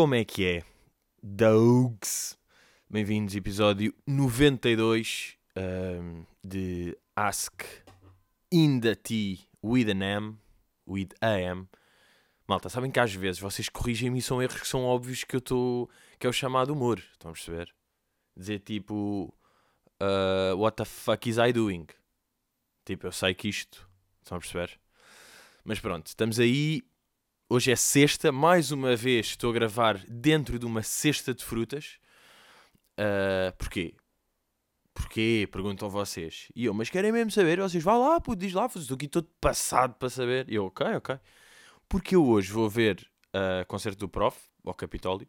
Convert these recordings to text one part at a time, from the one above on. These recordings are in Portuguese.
Como é que é? Dogs. Bem-vindos, episódio 92 um, de Ask in the T with an M, with. Malta, sabem que às vezes vocês corrigem-me e são erros que são óbvios que eu estou. que é o chamado humor. Estão a perceber? Dizer tipo. uh, what the fuck is I doing? Tipo, eu sei que isto. Estão a perceber? Mas pronto, estamos aí. Hoje é sexta, mais uma vez estou a gravar dentro de uma cesta de frutas. Uh, porquê? Porquê? Perguntam vocês. E eu, mas querem mesmo saber? Vocês, vá lá, pô, diz lá, estou aqui todo passado para saber. E eu, ok, ok. Porque eu hoje vou ver o concerto do Prof, ao Capitólio,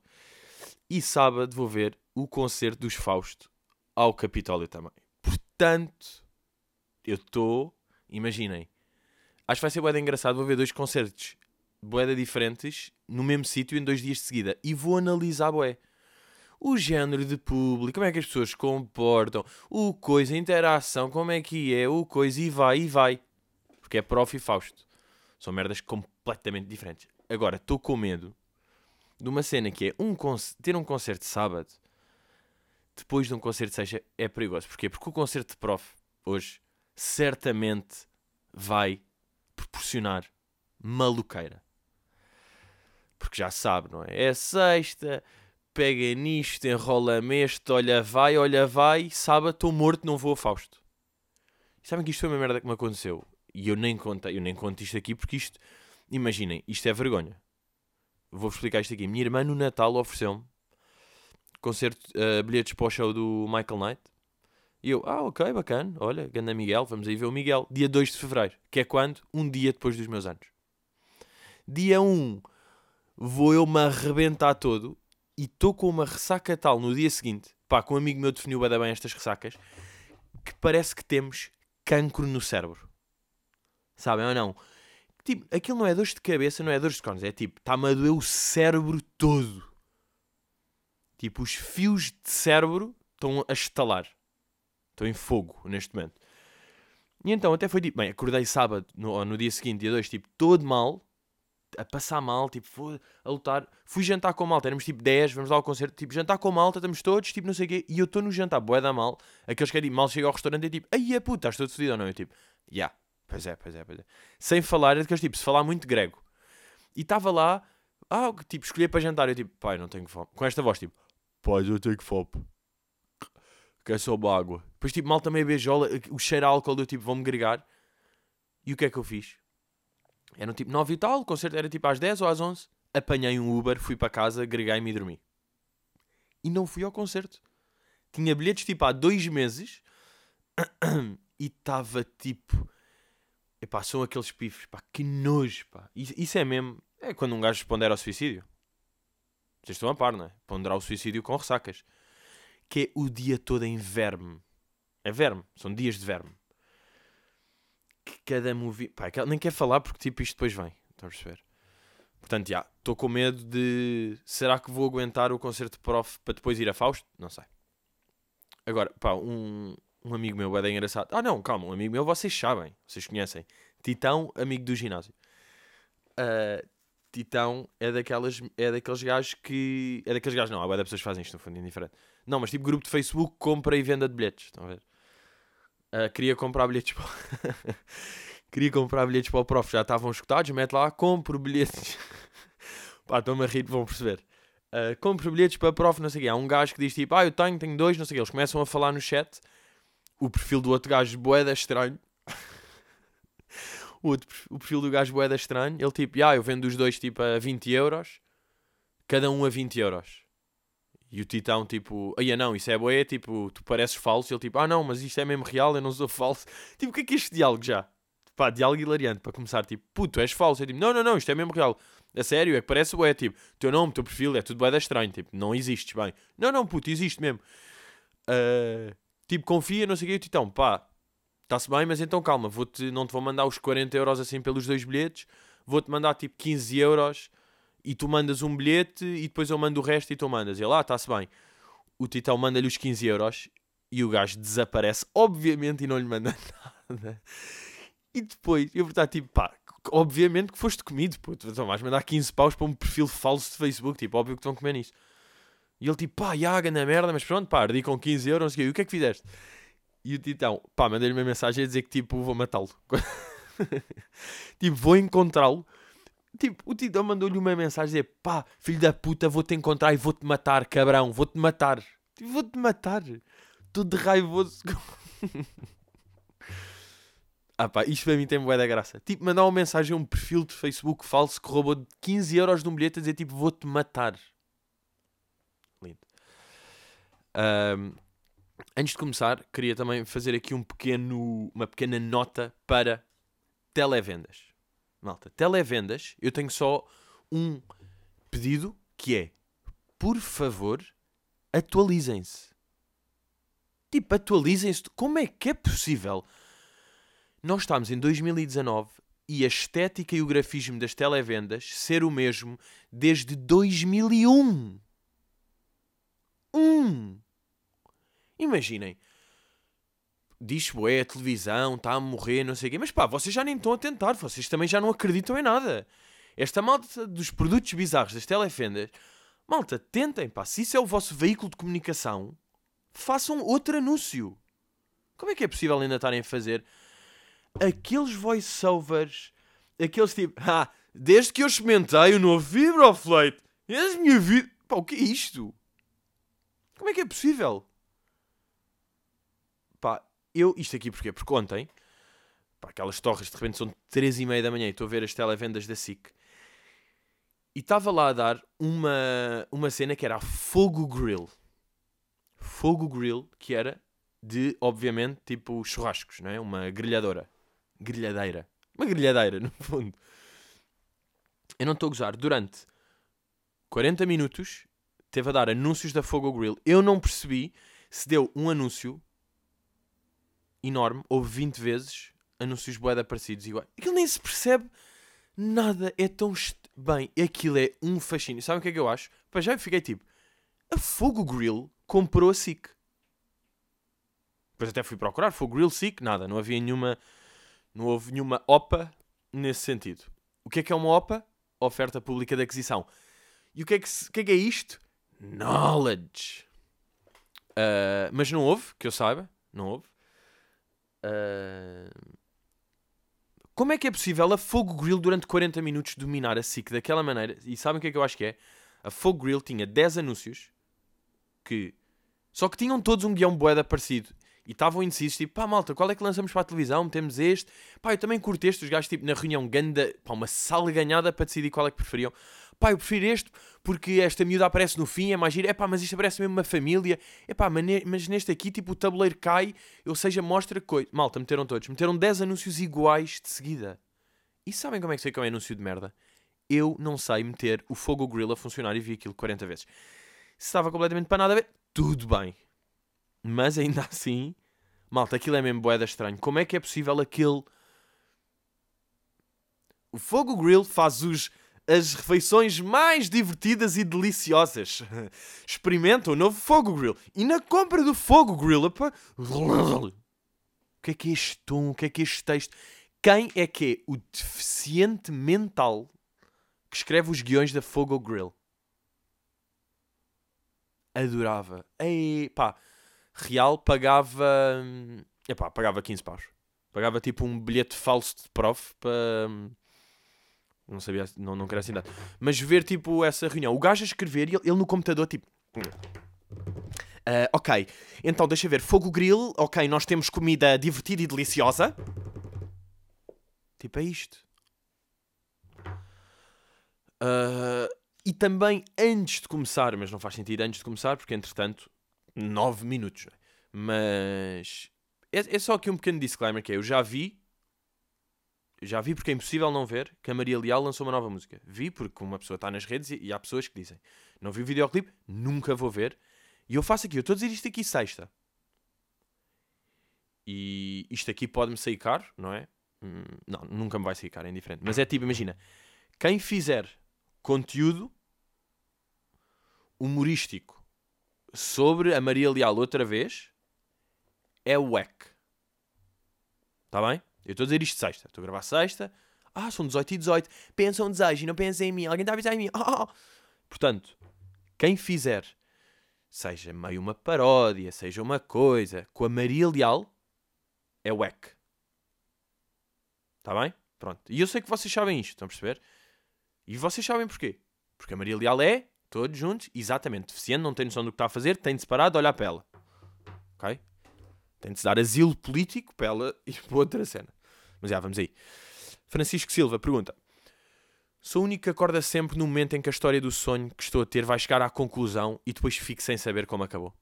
e sábado vou ver o concerto dos Fausto ao Capitólio também. Portanto, eu estou, imaginem, acho que vai ser boeda engraçado, vou ver dois concertos boeda diferentes no mesmo sítio em dois dias de seguida e vou analisar boé. O género de público, como é que as pessoas se comportam, o coisa, a interação, como é que é, o coisa, e vai, e vai. Porque é Prof e Fausto. São merdas completamente diferentes. Agora, estou com medo de uma cena que é um ter um concerto de sábado depois de um concerto de sexta é perigoso. Porquê? Porque o concerto de Prof hoje certamente vai proporcionar maluqueira. Porque já sabe, não é? É sexta, pega nisto, enrola-me este, olha vai, olha vai, sábado estou morto, não vou a Fausto. E sabem que isto foi uma merda que me aconteceu. E eu nem contei, eu nem conto isto aqui porque isto, imaginem, isto é vergonha. Vou-vos explicar isto aqui. Minha irmã no Natal ofereceu-me concerto, uh, bilhetes para o show do Michael Knight. E eu, ah, ok, bacana, olha, ganda Miguel, vamos aí ver o Miguel. Dia 2 de Fevereiro, que é quando? Um dia depois dos meus anos. Dia 1, vou eu me arrebentar todo e estou com uma ressaca tal no dia seguinte, pá, com um amigo meu definiu bem estas ressacas, que parece que temos cancro no cérebro. Sabem ou não? Tipo, aquilo não é dor de cabeça, não é dor de cornos, é tipo, está-me a doer o cérebro todo. Tipo, os fios de cérebro estão a estalar. Estão em fogo neste momento. E então até foi tipo, bem, acordei sábado, no, no dia seguinte, dia 2, tipo, todo mal, a passar mal, tipo, fui a lutar. Fui jantar com malta, éramos tipo 10, vamos lá ao concerto, tipo, jantar com malta, estamos todos, tipo, não sei o quê. E eu estou no jantar, boé da mal. Aqueles que é tipo, mal chega ao restaurante e tipo, ai é puta, estás todo fodido ou não? Eu tipo, já, yeah. pois é, pois é, pois é. Sem falar, é daqueles tipo, se falar muito grego. E estava lá, ah, tipo, escolhi para jantar. Eu tipo, pai, não tenho fome. Com esta voz, tipo, pai, eu tenho fome. Quer só água. Depois, tipo, mal também beijola, o cheiro a álcool, eu tipo, vou-me gregar. E o que é que eu fiz? Era tipo 9 e tal, o concerto era tipo às 10 ou às 11. Apanhei um Uber, fui para casa, greguei-me e dormi. E não fui ao concerto. Tinha bilhetes tipo há dois meses e estava tipo. Epá, são aqueles pifes, pá, que nojo, pá. Isso, isso é mesmo. É quando um gajo pondera ao suicídio. Vocês estão a par, não é? Ponderar o suicídio com ressacas. Que é o dia todo em verme. É verme, são dias de verme que cada movie. Pá, nem quer falar porque tipo isto depois vem. Estão a perceber? Portanto, já, estou com medo de. Será que vou aguentar o concerto de prof para depois ir a Fausto? Não sei. Agora, pá, um, um amigo meu é engraçado. Ah, não, calma, um amigo meu vocês sabem, vocês conhecem. Titão, amigo do ginásio. Uh, Titão é daquelas é daqueles gajos que. É daqueles gajos, não, há várias pessoas que fazem isto no fundo, indiferente. Não, mas tipo grupo de Facebook, compra e venda de bilhetes. Estão a ver? Uh, queria comprar bilhetes para... queria comprar bilhetes para o prof, já estavam escutados, mete lá, compro bilhetes. Pá, estão-me a rir, vão perceber. Uh, compro bilhetes para prof, não sei o quê. Há um gajo que diz tipo, ah, eu tenho, tenho dois, não sei o quê. Eles começam a falar no chat. O perfil do outro gajo boeda estranho. o, outro, o perfil do gajo boeda estranho. Ele tipo, ah, eu vendo os dois tipo a 20 euros. Cada um a 20 euros. E o Titão, tipo, aí não, isso é boé, tipo, tu pareces falso. E ele, tipo, ah, não, mas isto é mesmo real, eu não sou falso. Tipo, o que é que é este diálogo já? Pá, diálogo hilariante, para começar, tipo, puto, és falso. Eu, tipo, não, não, não, isto é mesmo real. A sério, é que parece boé, tipo, teu nome, teu perfil, é tudo boé estranho, tipo, não existes bem. Não, não, puto, existe mesmo. Uh, tipo, confia, não sei o quê, o Titão, pá, está-se bem, mas então calma, vou -te, não te vou mandar os 40 euros assim pelos dois bilhetes, vou-te mandar tipo 15 euros e tu mandas um bilhete e depois eu mando o resto e tu mandas. E ele, ah, está-se bem. O Titão manda-lhe os 15 euros e o gajo desaparece, obviamente, e não lhe manda nada. E depois, eu vou estar tipo, pá, obviamente que foste comido, puto. Então vais mandar 15 paus para um perfil falso de Facebook, tipo, óbvio que estão a comer nisso. E ele tipo, pá, yaga na merda, mas pronto, pá, ardi com 15 euros, e o que é que fizeste? E o Titão, pá, mandei-lhe uma mensagem a dizer que tipo, vou matá-lo. tipo, vou encontrá-lo. Tipo, o Titão mandou-lhe uma mensagem dizer, pá, filho da puta, vou-te encontrar e vou-te matar, cabrão, vou-te matar. Tipo, vou-te matar. Tudo raivoso. ah pá, isto para mim tem boa da graça. Tipo, mandar uma mensagem a um perfil de Facebook falso que roubou 15 euros de um bilhete a dizer tipo, vou-te matar. Lindo. Um, antes de começar, queria também fazer aqui um pequeno, uma pequena nota para televendas. Malta, televendas, eu tenho só um pedido que é, por favor, atualizem-se. Tipo, atualizem-se. Como é que é possível? Nós estamos em 2019 e a estética e o grafismo das televendas ser o mesmo desde 2001. Um! Imaginem. Diz, é a televisão está a morrer, não sei o quê. Mas pá, vocês já nem estão a tentar. Vocês também já não acreditam em nada. Esta malta dos produtos bizarros das televendas. Malta, tentem, pá. Se isso é o vosso veículo de comunicação, façam outro anúncio. Como é que é possível ainda estarem a fazer aqueles voiceovers, aqueles tipo, ah, desde que eu experimentei o novo Vibroflate, a minha vida. Pá, o que é isto? Como é que é possível? Pá, eu, isto aqui porquê? Porque ontem, pá, aquelas torres de repente são 3 e meia da manhã e estou a ver as televendas da SIC e estava lá a dar uma, uma cena que era a Fogo Grill. Fogo Grill, que era de, obviamente, tipo churrascos, não é? Uma grelhadora. Grelhadeira. Uma grelhadeira, no fundo. Eu não estou a gozar. Durante 40 minutos teve a dar anúncios da Fogo Grill. Eu não percebi se deu um anúncio enorme, ou 20 vezes, anúncios boeda parecidos igual. Aquilo nem se percebe nada. É tão bem. Aquilo é um fascínio. Sabe o que é que eu acho? Para já eu fiquei tipo, a Fogo Grill comprou a SIC. Depois até fui procurar, Fogo Grill SIC, nada. Não havia nenhuma, não houve nenhuma OPA nesse sentido. O que é que é uma OPA? Oferta Pública de Aquisição. E o que é que, o que, é, que é isto? Knowledge. Uh, mas não houve, que eu saiba. Não houve. Uh, como é que é possível a Fogo Grill durante 40 minutos dominar a SIC daquela maneira? E sabem o que é que eu acho que é? A Fogo Grill tinha 10 anúncios que. Só que tinham todos um guião boeda parecido. E estavam indecisos, tipo, pá, malta, qual é que lançamos para a televisão? Temos este. Pá, eu também curto este. Os gajos, tipo, na reunião, ganda, pá, uma sala ganhada para decidir qual é que preferiam pá, eu prefiro este porque esta miúda aparece no fim, é mais giro, é pá, mas isto parece mesmo uma família, é pá, mas neste aqui, tipo, o tabuleiro cai, ou seja, mostra coisa. Malta, meteram todos, meteram 10 anúncios iguais de seguida. E sabem como é que sei que é um anúncio de merda? Eu não sei meter o Fogo Grill a funcionar e vi aquilo 40 vezes. Se estava completamente para nada a ver, tudo bem. Mas ainda assim, malta, aquilo é mesmo boeda estranho. Como é que é possível aquele. O Fogo Grill faz os as refeições mais divertidas e deliciosas. Experimenta o novo Fogo Grill. E na compra do Fogo Grill, opa, o que é que é este tom? O que é que é este texto? Quem é que é o deficiente mental que escreve os guiões da Fogo Grill? Adorava. Ei, pá, real pagava. Epá, pagava 15 paus. Pagava tipo um bilhete falso de prof para não sabia, não, não assim dar. Mas ver, tipo, essa reunião. O gajo a escrever e ele, ele no computador, tipo... Uh, ok, então deixa ver. Fogo grill, ok, nós temos comida divertida e deliciosa. Tipo, é isto. Uh, e também antes de começar, mas não faz sentido antes de começar, porque entretanto, 9 minutos. É? Mas é, é só aqui um pequeno disclaimer que é, eu já vi já vi porque é impossível não ver que a Maria Leal lançou uma nova música. Vi porque uma pessoa está nas redes e, e há pessoas que dizem: Não vi o videoclipe, nunca vou ver. E eu faço aqui, eu estou a dizer isto aqui sexta. E isto aqui pode-me sair caro, não é? Hum, não, nunca me vai sair caro, é indiferente. Mas é tipo, imagina, quem fizer conteúdo humorístico sobre a Maria Leal outra vez é o WEC. Está bem? Eu estou a dizer isto sexta. Estou a gravar sexta. Ah, são 18 e 18. Pensam um desejo e não pensam em mim. Alguém está a avisar em mim. Ah. Portanto, quem fizer, seja meio uma paródia, seja uma coisa, com a Maria Leal, é wack. Está bem? Pronto. E eu sei que vocês sabem isto, estão a perceber? E vocês sabem porquê. Porque a Maria Leal é, todos juntos, exatamente deficiente, não tem noção do que está a fazer, tem de separar de olhar para ela. Ok? Tem de se dar asilo político para ela ir para outra cena. Mas já, vamos aí. Francisco Silva pergunta: Sou o único que acorda sempre no momento em que a história do sonho que estou a ter vai chegar à conclusão e depois fico sem saber como acabou.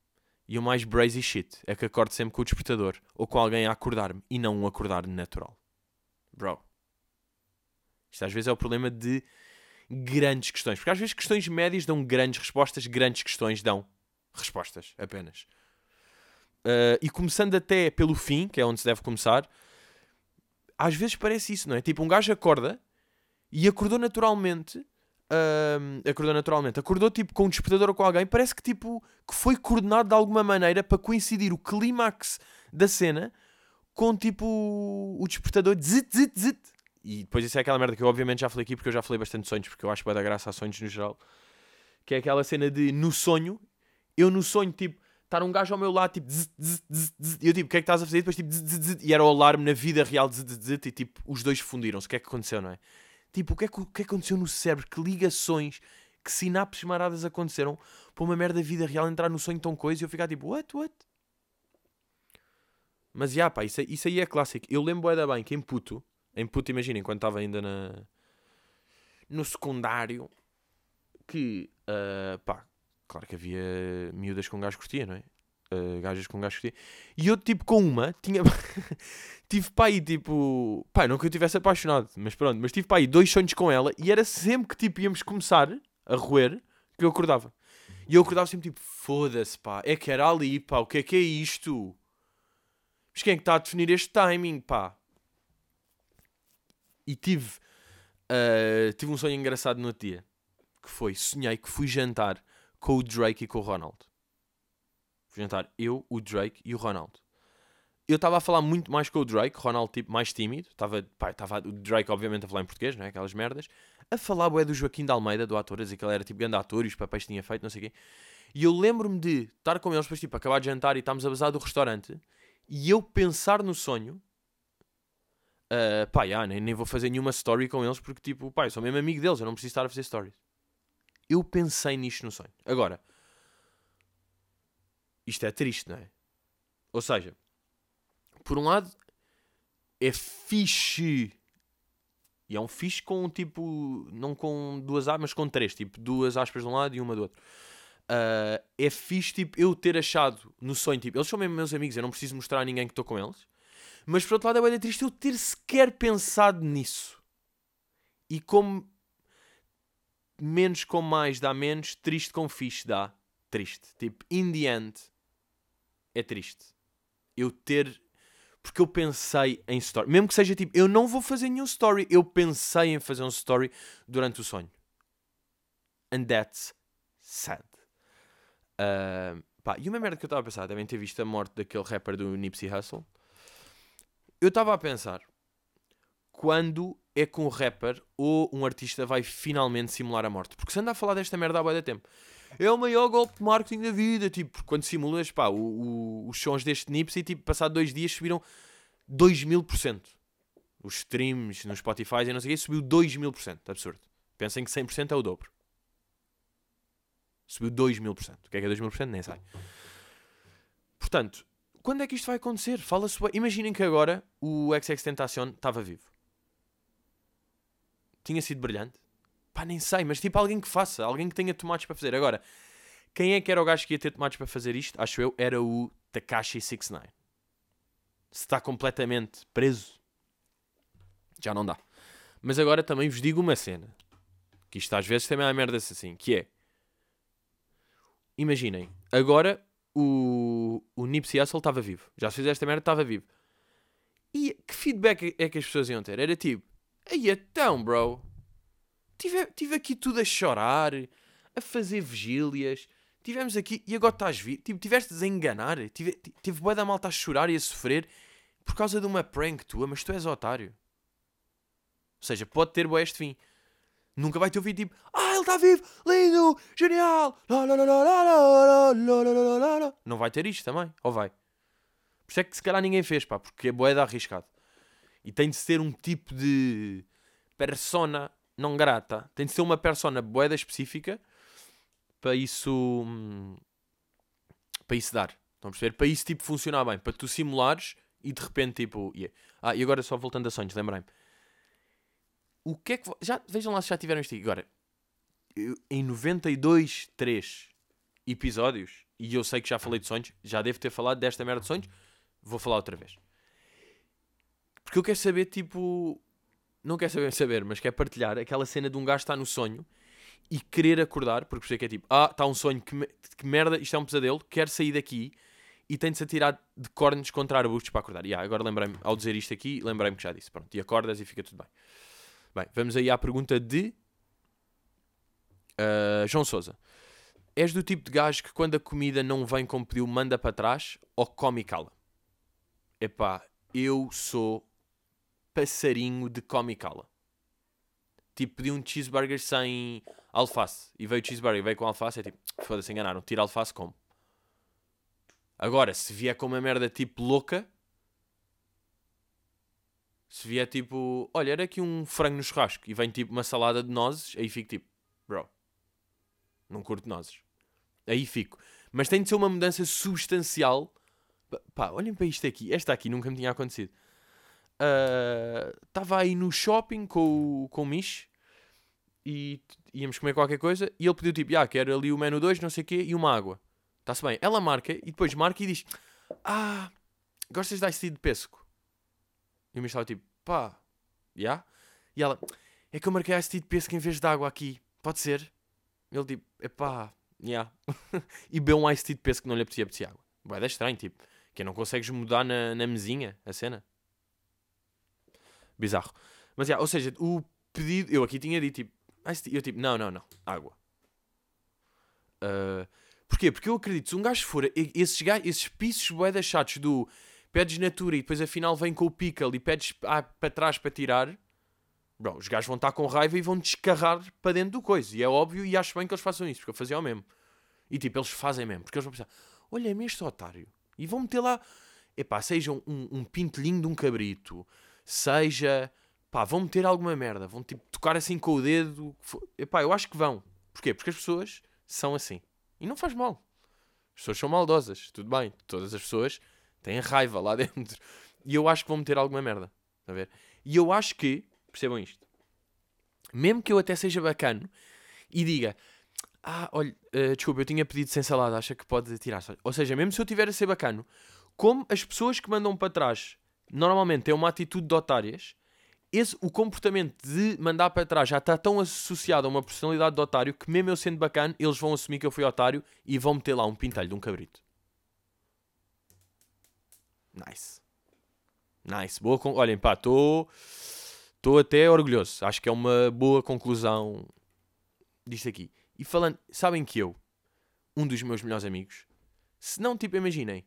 E o mais brazy shit é que acordo sempre com o despertador ou com alguém a acordar-me e não um acordar natural. Bro. Isto às vezes é o problema de grandes questões. Porque às vezes questões médias dão grandes respostas, grandes questões dão respostas apenas. Uh, e começando até pelo fim, que é onde se deve começar, às vezes parece isso, não é? Tipo, um gajo acorda e acordou naturalmente. Uh, acordou naturalmente, acordou tipo com um despertador ou com alguém, parece que tipo que foi coordenado de alguma maneira para coincidir o clímax da cena com tipo o despertador zit, zit, zit. E depois isso é aquela merda que eu obviamente já falei aqui porque eu já falei bastante sonhos, porque eu acho que vai dar graça a sonhos no geral. Que é aquela cena de no sonho, eu no sonho tipo estar um gajo ao meu lado, tipo, zzz, zzz, zzz, e eu tipo, o que é que estás a fazer? E depois tipo, e era o alarme na vida real, e tipo, os dois fundiram-se. O que é que aconteceu, não é? Tipo, o que é que, o que, é que aconteceu no cérebro? Que ligações, que sinapses maradas aconteceram para uma merda da vida real entrar no sonho tão coisa e eu ficar tipo, what, what? Mas, já, yeah, pá, isso, isso aí é clássico. Eu lembro ainda bem que em puto, em puto, imaginem, quando estava ainda na... no secundário, que, uh, pá, Claro que havia miúdas com gajo curtia, não é? Uh, gajas com gajo curtia. E eu, tipo, com uma, tinha. tive para aí, tipo. Pá, não que eu tivesse apaixonado, mas pronto. Mas tive para aí dois sonhos com ela e era sempre que, tipo, íamos começar a roer que eu acordava. E eu acordava sempre, tipo, foda-se, pá. É que era ali, pá. O que é que é isto? Mas quem é que está a definir este timing, pá? E tive. Uh, tive um sonho engraçado no outro dia. Que foi, sonhei que fui jantar com o Drake e com o Ronald. Fui jantar eu, o Drake e o Ronald. Eu estava a falar muito mais com o Drake, Ronald tipo mais tímido, estava, pá, estava o Drake obviamente a falar em português, não é? Aquelas merdas. A falar bué do Joaquim de Almeida, do ator, a dizer que ele era tipo grande ator e os papéis tinha feito, não sei o quê. E eu lembro-me de estar com eles, depois tipo, acabar de jantar e estávamos a bazar do restaurante e eu pensar no sonho Uh, pá, yeah, nem, nem vou fazer nenhuma story com eles porque, tipo, pá, eu sou mesmo amigo deles, eu não preciso estar a fazer stories. Eu pensei nisto no sonho. Agora, isto é triste, não é? Ou seja, por um lado, é fixe. E é um fixe com tipo. Não com duas aspas, mas com três. Tipo, duas aspas de um lado e uma do outro. Uh, é fixe, tipo, eu ter achado no sonho, tipo, eles são mesmo meus amigos, eu não preciso mostrar a ninguém que estou com eles. Mas por outro lado, é bem triste eu ter sequer pensado nisso. E como menos com mais dá menos, triste com fixe dá triste. Tipo, in the end, é triste. Eu ter. Porque eu pensei em story. Mesmo que seja tipo, eu não vou fazer nenhum story. Eu pensei em fazer um story durante o sonho. And that's sad. Uh, pá, e uma merda que eu estava a pensar, devem ter visto a morte daquele rapper do Nipsey Hussle. Eu estava a pensar, quando é que um rapper ou um artista vai finalmente simular a morte. Porque se anda a falar desta merda há bué de tempo. É o maior golpe de marketing da vida, tipo, quando simulas, pá, o, o, os sons deste Nipsey, tipo, passado dois dias subiram 2 mil por cento. Os streams no Spotify e não sei o quê, subiu 2 mil por cento, absurdo. Pensem que 100% é o dobro. Subiu 2 mil por cento. O que é que é 2 mil por cento? Nem sei. Portanto, quando é que isto vai acontecer? Fala-se. Imaginem que agora o XX Tentacion estava vivo tinha sido brilhante? Pá, nem sei, mas tipo alguém que faça, alguém que tenha tomates para fazer. Agora, quem é que era o gajo que ia ter tomates para fazer isto? Acho eu, era o Takashi 69. Se está completamente preso, já não dá. Mas agora também vos digo uma cena. Que isto às vezes também há merdas assim. Que é... Imaginem, agora o, o Nipsey Hussle estava vivo. Já se fizeste esta merda, estava vivo. E que feedback é que as pessoas iam ter? Era tipo... Aí então, bro. Tive, tive aqui tudo a chorar, a fazer vigílias. Tivemos aqui e agora estás vivo. Tipo, tiveste a enganar. Tive, tive boa da malta a chorar e a sofrer por causa de uma prank tua, mas tu és otário. Ou seja, pode ter boé este fim. Nunca vai ter o vídeo tipo, ah, ele está vivo, lindo, genial. Não vai ter isto também, ou vai? Por isso é que se calhar ninguém fez, pá, porque é boé de arriscado. E tem de ser um tipo de persona não grata. Tem de ser uma persona boeda específica para isso. Hum, para isso dar. Estão a perceber? Para isso tipo funcionar bem. Para tu simulares e de repente tipo. Yeah. Ah, e agora só voltando a sonhos, lembrei-me. O que é que. Já, vejam lá se já tiveram isto Agora, eu, em 92, 3 episódios, e eu sei que já falei de sonhos, já devo ter falado desta merda de sonhos, vou falar outra vez. Porque eu quero saber, tipo. Não quero saber, saber, mas quero partilhar aquela cena de um gajo estar no sonho e querer acordar, porque sei que é tipo, ah, está um sonho, que, que merda, isto é um pesadelo, quero sair daqui e tem de se atirar de cornos contra arbustos para acordar. Yeah, agora lembrei-me, ao dizer isto aqui, lembrei-me que já disse. Pronto, e acordas e fica tudo bem. Bem, vamos aí à pergunta de uh, João Souza. És do tipo de gajo que quando a comida não vem como pediu, manda para trás ou come e cala? Epá, eu sou passarinho de come e cala. Tipo, pedi um cheeseburger sem alface e veio o cheeseburger e veio com alface, é tipo, foda-se, enganaram, tira alface como. Agora, se vier com uma merda tipo louca, se vier tipo, olha, era aqui um frango no churrasco e vem tipo uma salada de nozes, aí fico tipo, bro, não curto nozes. Aí fico. Mas tem de ser uma mudança substancial. Pá, olhem para isto aqui. Esta aqui nunca me tinha acontecido. Estava uh, aí no shopping com, com o Mish e íamos comer qualquer coisa e ele pediu tipo, ah, quero ali o menu 2, não sei o quê, e uma água. Está-se bem. Ela marca e depois marca e diz, ah, gostas de ice de pesco? E o Mish estava tipo, pá, já? Yeah? E ela, é que eu marquei ice de pesco em vez de água aqui, pode ser? Ele tipo, epá, já. Yeah. e bebeu um ice de pesco que não lhe apetecia, apetecia água. Vai dar estranho, tipo, que não consegues mudar na, na mesinha a cena. Bizarro. Mas, yeah, ou seja, o pedido, eu aqui tinha dito, tipo, eu tipo, não, não, não, água. Uh, porquê? Porque eu acredito, se um gajo for, esses, gajos, esses pisos boedas chatos do pedes natura e depois afinal vem com o pickle e pedes ah, para trás para tirar, bro, os gajos vão estar com raiva e vão descarrar para dentro do coisa. E é óbvio e acho bem que eles façam isso, porque eu fazia o mesmo. E tipo, eles fazem mesmo, porque eles vão pensar, olha-me este otário. E vão meter lá, epá, seja um, um pintelinho de um cabrito, seja, pá, vão meter alguma merda, vão tipo tocar assim com o dedo. Epá, eu acho que vão. Porquê? Porque as pessoas são assim. E não faz mal. As pessoas são maldosas, tudo bem. Todas as pessoas têm raiva lá dentro. E eu acho que vão meter alguma merda. a ver? E eu acho que, percebam isto, mesmo que eu até seja bacano e diga, ah, olha, uh, desculpa, eu tinha pedido sem salada, acha que pode tirar. Ou seja, mesmo se eu tiver a ser bacano, como as pessoas que mandam para trás normalmente têm uma atitude de otárias, esse, o comportamento de mandar para trás já está tão associado a uma personalidade de otário que, mesmo eu sendo bacana, eles vão assumir que eu fui otário e vão meter lá um pintelho de um cabrito. Nice. Nice. Boa con... Olhem, pá, estou. Estou até orgulhoso. Acho que é uma boa conclusão disto aqui. E falando, sabem que eu, um dos meus melhores amigos, se não, tipo, imaginem,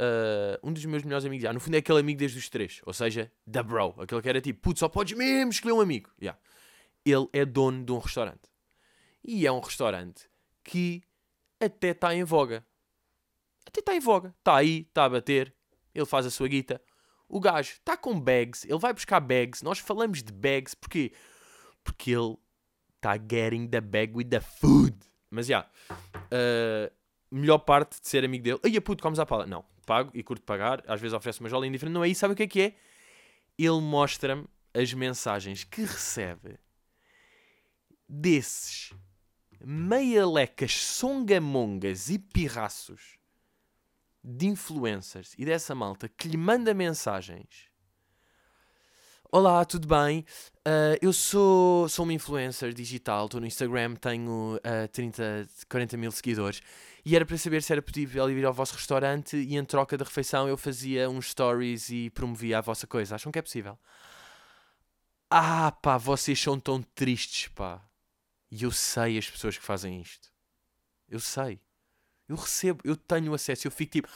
uh, um dos meus melhores amigos, yeah, no fundo é aquele amigo desde os três, ou seja, da bro, aquele que era tipo, putz, só podes mesmo escolher um amigo. Yeah. Ele é dono de um restaurante. E é um restaurante que até está em voga. Até está em voga. Está aí, está a bater. Ele faz a sua guita. O gajo está com bags. Ele vai buscar bags. Nós falamos de bags. Porquê? Porque ele está getting the bag with the food. Mas já. Yeah, uh, melhor parte de ser amigo dele. Ai, puto, comes à pala. Não pago e curto pagar, às vezes oferece uma jola indiferente, não é isso, sabe o que é que é? Ele mostra-me as mensagens que recebe desses meialecas, songamongas e pirraços de influencers e dessa malta que lhe manda mensagens. Olá, tudo bem? Uh, eu sou, sou uma influencer digital, estou no Instagram, tenho uh, 30, 40 mil seguidores e era para saber se era possível ir ao vosso restaurante e em troca da refeição eu fazia uns stories e promovia a vossa coisa. Acham que é possível? Ah, pá, vocês são tão tristes, pá. E eu sei as pessoas que fazem isto. Eu sei. Eu recebo, eu tenho acesso, eu fico tipo,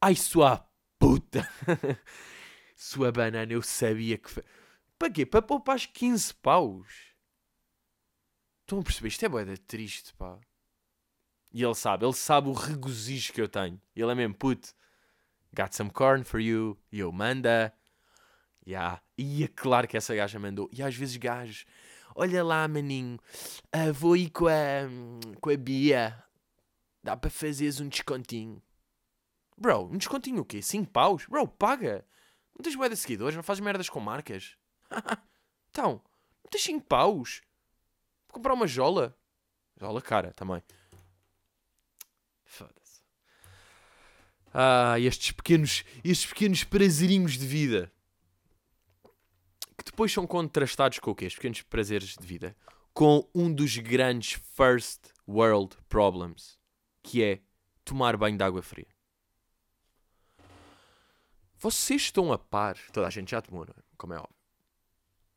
ai, sua puta. sua banana, eu sabia que. para quê? Para poupar os 15 paus. Estão a perceber? Isto é boeda triste, pá. E ele sabe, ele sabe o regozijo que eu tenho. Ele é mesmo, puto, got some corn for you. E eu, manda. Yeah. E é claro que essa gaja mandou. E às vezes gajos, olha lá, maninho, uh, vou ir com a, com a Bia. Dá para fazeres um descontinho. Bro, um descontinho o quê? 5 paus? Bro, paga. Não tens boia de seguidores? Não fazes merdas com marcas? então, não tens 5 paus? Vou comprar uma jola? Jola cara também. Foda-se. Ah, estes pequenos, estes pequenos prazerinhos de vida. Que depois são contrastados com o quê? Estes pequenos prazeres de vida. Com um dos grandes first world problems. Que é tomar banho de água fria. Vocês estão a par. Toda a gente já tomou, não é? Como é óbvio.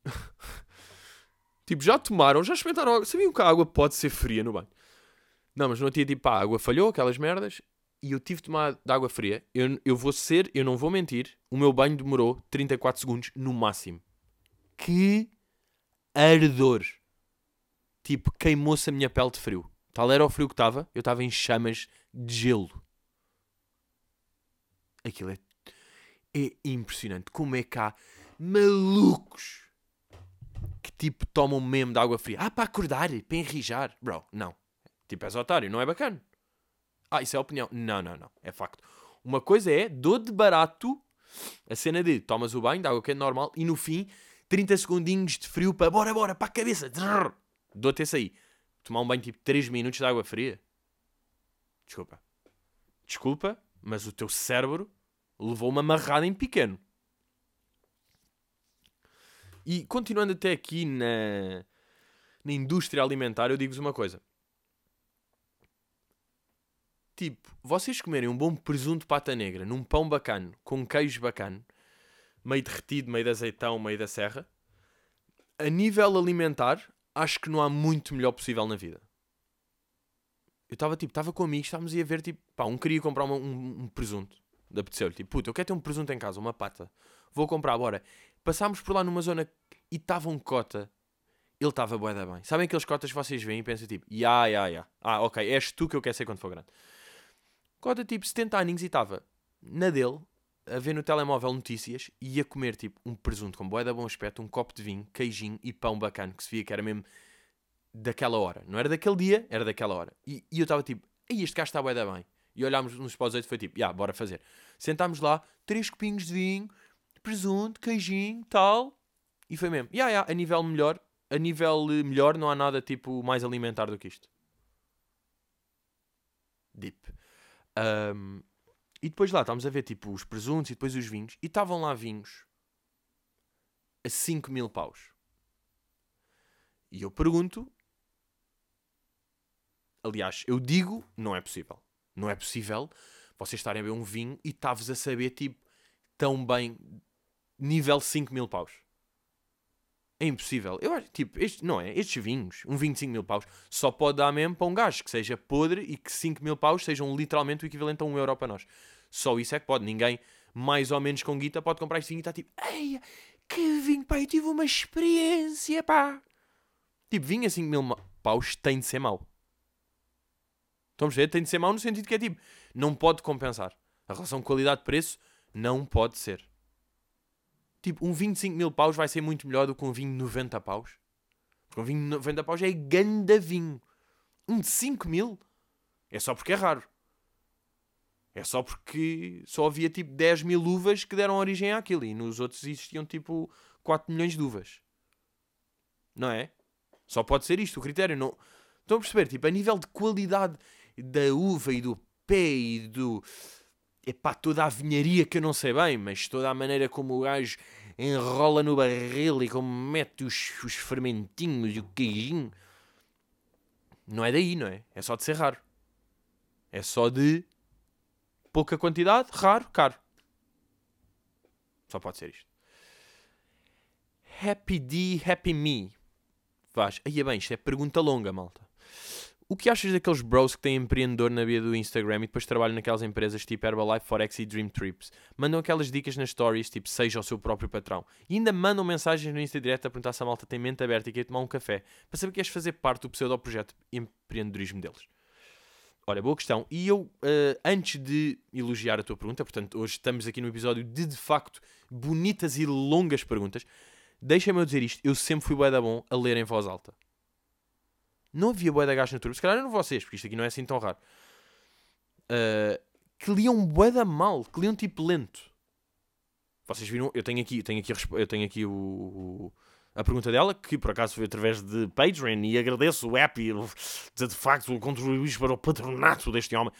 tipo, já tomaram, já experimentaram água. Sabiam que a água pode ser fria no banho? Não, mas não tinha tipo, pá, a água falhou, aquelas merdas, e eu tive de tomar de água fria. Eu, eu vou ser, eu não vou mentir, o meu banho demorou 34 segundos no máximo. Que ardor! Tipo, queimou-se a minha pele de frio. Tal era o frio que estava, eu estava em chamas de gelo. Aquilo é é impressionante como é que há malucos que tipo tomam mesmo de água fria. Ah, para acordar, para enrijar. Bro, não. Tipo, és otário, não é bacana. Ah, isso é opinião. Não, não, não. É facto. Uma coisa é, dou de barato a cena de tomas o banho de água quente normal e no fim 30 segundinhos de frio para bora, bora, para a cabeça. Dou-te esse aí. Tomar um banho tipo 3 minutos de água fria. Desculpa. Desculpa, mas o teu cérebro levou uma amarrada em pequeno. E continuando até aqui na, na indústria alimentar, eu digo-vos uma coisa. Tipo, vocês comerem um bom presunto pata negra num pão bacano, com queijo bacano, meio derretido, meio de azeitão, meio da serra, a nível alimentar, acho que não há muito melhor possível na vida. Eu estava tipo, estava com amigos, estávamos a ver tipo, pá, um queria comprar um, um presunto apeteceu-lhe, tipo, puta, eu quero ter um presunto em casa, uma pata, vou comprar, bora. Passámos por lá numa zona e estava um cota, ele estava bué da bem. Sabem aqueles cotas que vocês veem e pensam tipo, ya, ya, ya, ah, ok, és tu que eu quero ser quando for grande. Cota tipo 70 aninhos e estava na dele, a ver no telemóvel notícias e ia comer tipo um presunto com bué da bom aspecto, um copo de vinho, queijinho e pão bacana, que se via que era mesmo daquela hora. Não era daquele dia, era daquela hora. E, e eu estava tipo, ei, este gajo está bué da bem. E olhámos nos os e foi tipo, yeah, bora fazer. Sentámos lá, três copinhos de vinho, presunto, queijinho, tal. E foi mesmo. Yeah, yeah, a nível melhor, a nível eh, melhor não há nada tipo mais alimentar do que isto. Deep. Um, e depois lá estávamos a ver tipo os presuntos e depois os vinhos. E estavam lá vinhos a 5 mil paus. E eu pergunto. Aliás, eu digo, não é possível. Não é possível vocês estarem a beber um vinho e estavas a saber, tipo, tão bem, nível 5 mil paus. É impossível. Eu acho, tipo, este, não é? Estes vinhos, um vinho de 5 mil paus, só pode dar mesmo para um gajo que seja podre e que 5 mil paus sejam literalmente o equivalente a um euro para nós. Só isso é que pode. Ninguém, mais ou menos com guita, pode comprar este vinho e está tipo, ei, que vinho, pá, eu tive uma experiência, pá. Tipo, vinho a 5 mil paus tem de ser mau. Estamos a ver? Tem de ser mau no sentido que é tipo, não pode compensar. A relação qualidade-preço não pode ser. Tipo, um vinho de 5 mil paus vai ser muito melhor do que um vinho de 90 paus. Porque um vinho de 90 paus é ganda vinho. Um de 5 mil é só porque é raro. É só porque só havia tipo 10 mil uvas que deram origem àquilo e nos outros existiam tipo 4 milhões de uvas. Não é? Só pode ser isto o critério. Não... Estão a perceber? Tipo, a nível de qualidade da uva e do pé e do. Epá, toda a vinharia que eu não sei bem, mas toda a maneira como o gajo enrola no barril e como mete os, os fermentinhos e o queijinho. Não é daí, não é? É só de ser raro. É só de pouca quantidade, raro, caro. Só pode ser isto. Happy D, Happy Me. Vais. Aí é bem, isto é pergunta longa, malta. O que achas daqueles bros que têm empreendedor na via do Instagram e depois trabalham naquelas empresas tipo Herbalife, Forex e Dream Trips? Mandam aquelas dicas nas stories, tipo, seja o seu próprio patrão. E ainda mandam mensagens no Insta direto a perguntar se a malta tem mente aberta e quer tomar um café para saber que queres fazer parte do pseudo-projeto empreendedorismo deles. Olha, boa questão. E eu, uh, antes de elogiar a tua pergunta, portanto, hoje estamos aqui no episódio de, de facto, bonitas e longas perguntas, deixa-me eu dizer isto. Eu sempre fui bué da bom a ler em voz alta. Não havia bué da gajo no turbo. Se calhar não vocês, porque isto aqui não é assim tão raro. Uh, que liam bué da mal. Que liam tipo lento. Vocês viram? Eu tenho aqui, tenho aqui, eu tenho aqui o, o a pergunta dela, que por acaso foi através de Patreon, e agradeço o app e de, de facto contribuís para o patronato deste homem.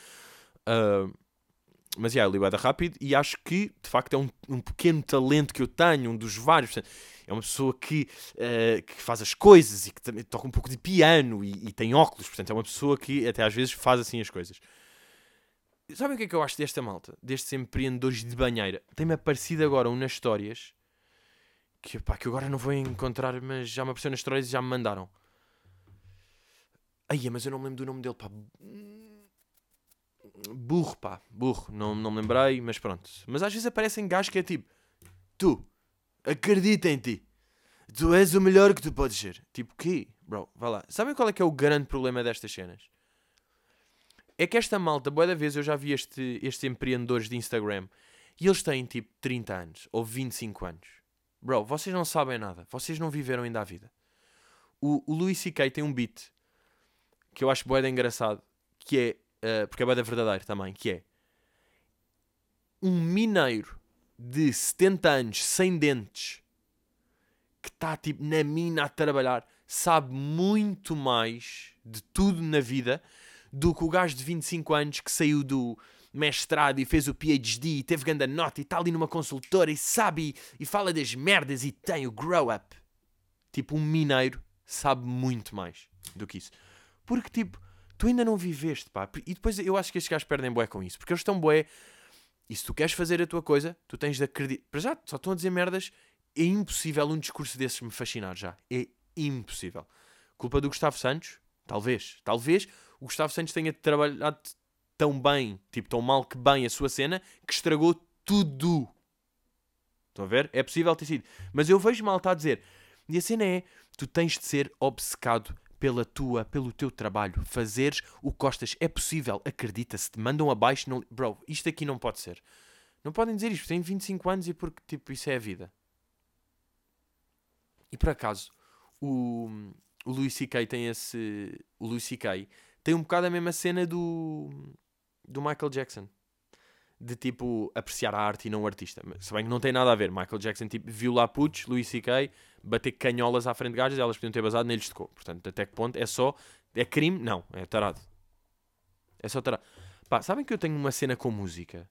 Uh, mas yeah, eu li rápido e acho que de facto é um, um, pequeno talento que eu tenho, um dos vários. É uma pessoa que, uh, que faz as coisas e que também toca um pouco de piano e, e, tem óculos, portanto, é uma pessoa que até às vezes faz assim as coisas. Sabem o que é que eu acho desta malta? Destes empreendedores de banheira? Tem-me aparecido agora umas histórias que, pá, que agora não vou encontrar, mas já me apareceu nas histórias e já me mandaram. Aí, mas eu não me lembro do nome dele, pá. Burro, pá, burro. Não, não me lembrei, mas pronto. Mas às vezes aparecem gajos que é tipo: Tu, acredita em ti. Tu és o melhor que tu podes ser. Tipo, que? Bro, vá lá. Sabem qual é que é o grande problema destas cenas? É que esta malta, boa da vez eu já vi este, estes empreendedores de Instagram e eles têm tipo 30 anos ou 25 anos. Bro, vocês não sabem nada. Vocês não viveram ainda a vida. O, o Louis C.K. tem um beat que eu acho boeda engraçado, que é, uh, porque é boeda verdadeiro também, que é um mineiro de 70 anos, sem dentes, que está tipo na mina a trabalhar, sabe muito mais de tudo na vida do que o gajo de 25 anos que saiu do, mestrado e fez o PhD e teve grande nota e está ali numa consultora e sabe e, e fala das merdas e tem o grow up. Tipo, um mineiro sabe muito mais do que isso. Porque, tipo, tu ainda não viveste, pá. E depois eu acho que estes gajos perdem boé com isso. Porque eles estão boé. E se tu queres fazer a tua coisa, tu tens de acreditar. Para já, só estão a dizer merdas. É impossível um discurso desses me fascinar já. É impossível. Culpa do Gustavo Santos? Talvez. Talvez o Gustavo Santos tenha trabalhado tão bem, tipo, tão mal que bem a sua cena, que estragou tudo. Estão a ver? É possível ter sido. Mas eu vejo mal está a dizer. E a cena é, tu tens de ser obcecado pela tua, pelo teu trabalho. Fazeres o que gostas. É possível, acredita. Se te mandam abaixo, não... bro, isto aqui não pode ser. Não podem dizer isto, têm 25 anos e porque, tipo, isso é a vida. E por acaso, o, o Louis C.K. tem esse... O Louis C.K. tem um bocado a mesma cena do do Michael Jackson. De tipo apreciar a arte e não o artista. Se bem que não tem nada a ver. Michael Jackson tipo, viu lá putos, Louis C.K., bater canholas à frente de gajos e elas podiam ter basado neles tocou. Portanto, até que ponto é só. É crime? Não, é tarado. É só tarado. Pá, sabem que eu tenho uma cena com música?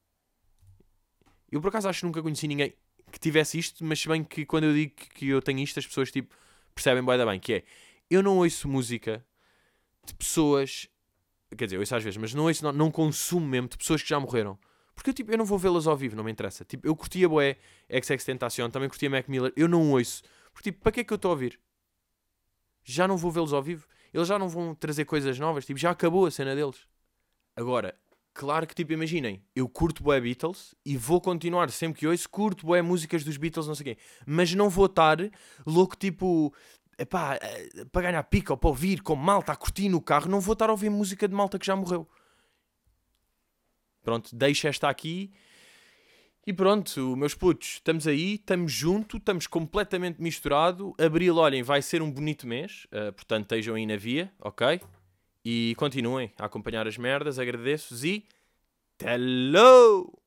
Eu por acaso acho que nunca conheci ninguém que tivesse isto, mas se bem que quando eu digo que eu tenho isto, as pessoas tipo percebem bem da bem, que é eu não ouço música de pessoas Quer dizer, eu ouço às vezes, mas não ouço, não, não consumo mesmo de pessoas que já morreram. Porque tipo, eu não vou vê-las ao vivo, não me interessa. Tipo, eu curtia Boé, XX Tentacion, também curtia Mac Miller, eu não ouço. Porque tipo, para que é que eu estou a ouvir? Já não vou vê-los ao vivo. Eles já não vão trazer coisas novas, tipo, já acabou a cena deles. Agora, claro que tipo, imaginem, eu curto Boé Beatles e vou continuar sempre que ouço, curto Boé músicas dos Beatles, não sei o quê. Mas não vou estar louco, tipo, epá, eh, para ganhar pica ou para ouvir com malta a curtir no carro, não vou estar a ouvir música de malta que já morreu. Pronto, deixa esta aqui. E pronto, meus putos, estamos aí, estamos juntos, estamos completamente misturado. Abril, olhem, vai ser um bonito mês, uh, portanto estejam aí na via, ok? E continuem a acompanhar as merdas, agradeço-vos e. Hello!